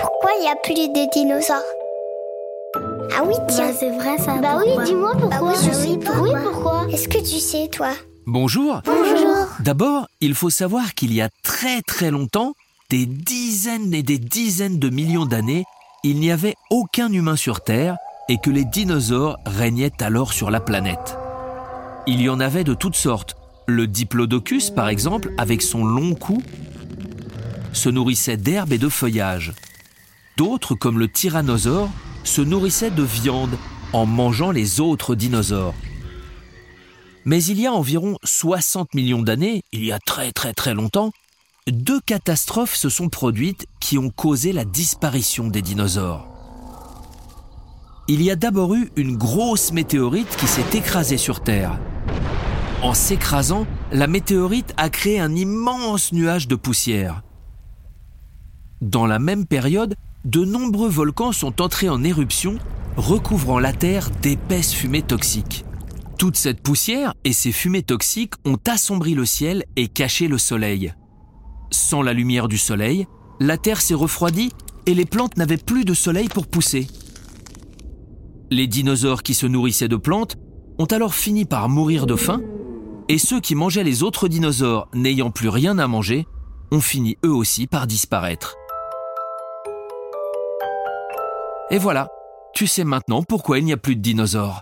pourquoi il n'y a plus de dinosaures Ah oui, tiens. Bah, c'est vrai ça. Bah oui, dis-moi pourquoi. Bah oui, je sais pourquoi. Oui, pourquoi Est-ce que tu sais, toi Bonjour. Bonjour. D'abord, il faut savoir qu'il y a très très longtemps, des dizaines et des dizaines de millions d'années, il n'y avait aucun humain sur Terre et que les dinosaures régnaient alors sur la planète. Il y en avait de toutes sortes. Le diplodocus, par exemple, avec son long cou, se nourrissait d'herbes et de feuillage. D'autres, comme le tyrannosaure, se nourrissaient de viande en mangeant les autres dinosaures. Mais il y a environ 60 millions d'années, il y a très très très longtemps, deux catastrophes se sont produites qui ont causé la disparition des dinosaures. Il y a d'abord eu une grosse météorite qui s'est écrasée sur Terre. En s'écrasant, la météorite a créé un immense nuage de poussière. Dans la même période, de nombreux volcans sont entrés en éruption, recouvrant la Terre d'épaisses fumées toxiques. Toute cette poussière et ces fumées toxiques ont assombri le ciel et caché le soleil. Sans la lumière du soleil, la terre s'est refroidie et les plantes n'avaient plus de soleil pour pousser. Les dinosaures qui se nourrissaient de plantes ont alors fini par mourir de faim, et ceux qui mangeaient les autres dinosaures n'ayant plus rien à manger ont fini eux aussi par disparaître. Et voilà, tu sais maintenant pourquoi il n'y a plus de dinosaures.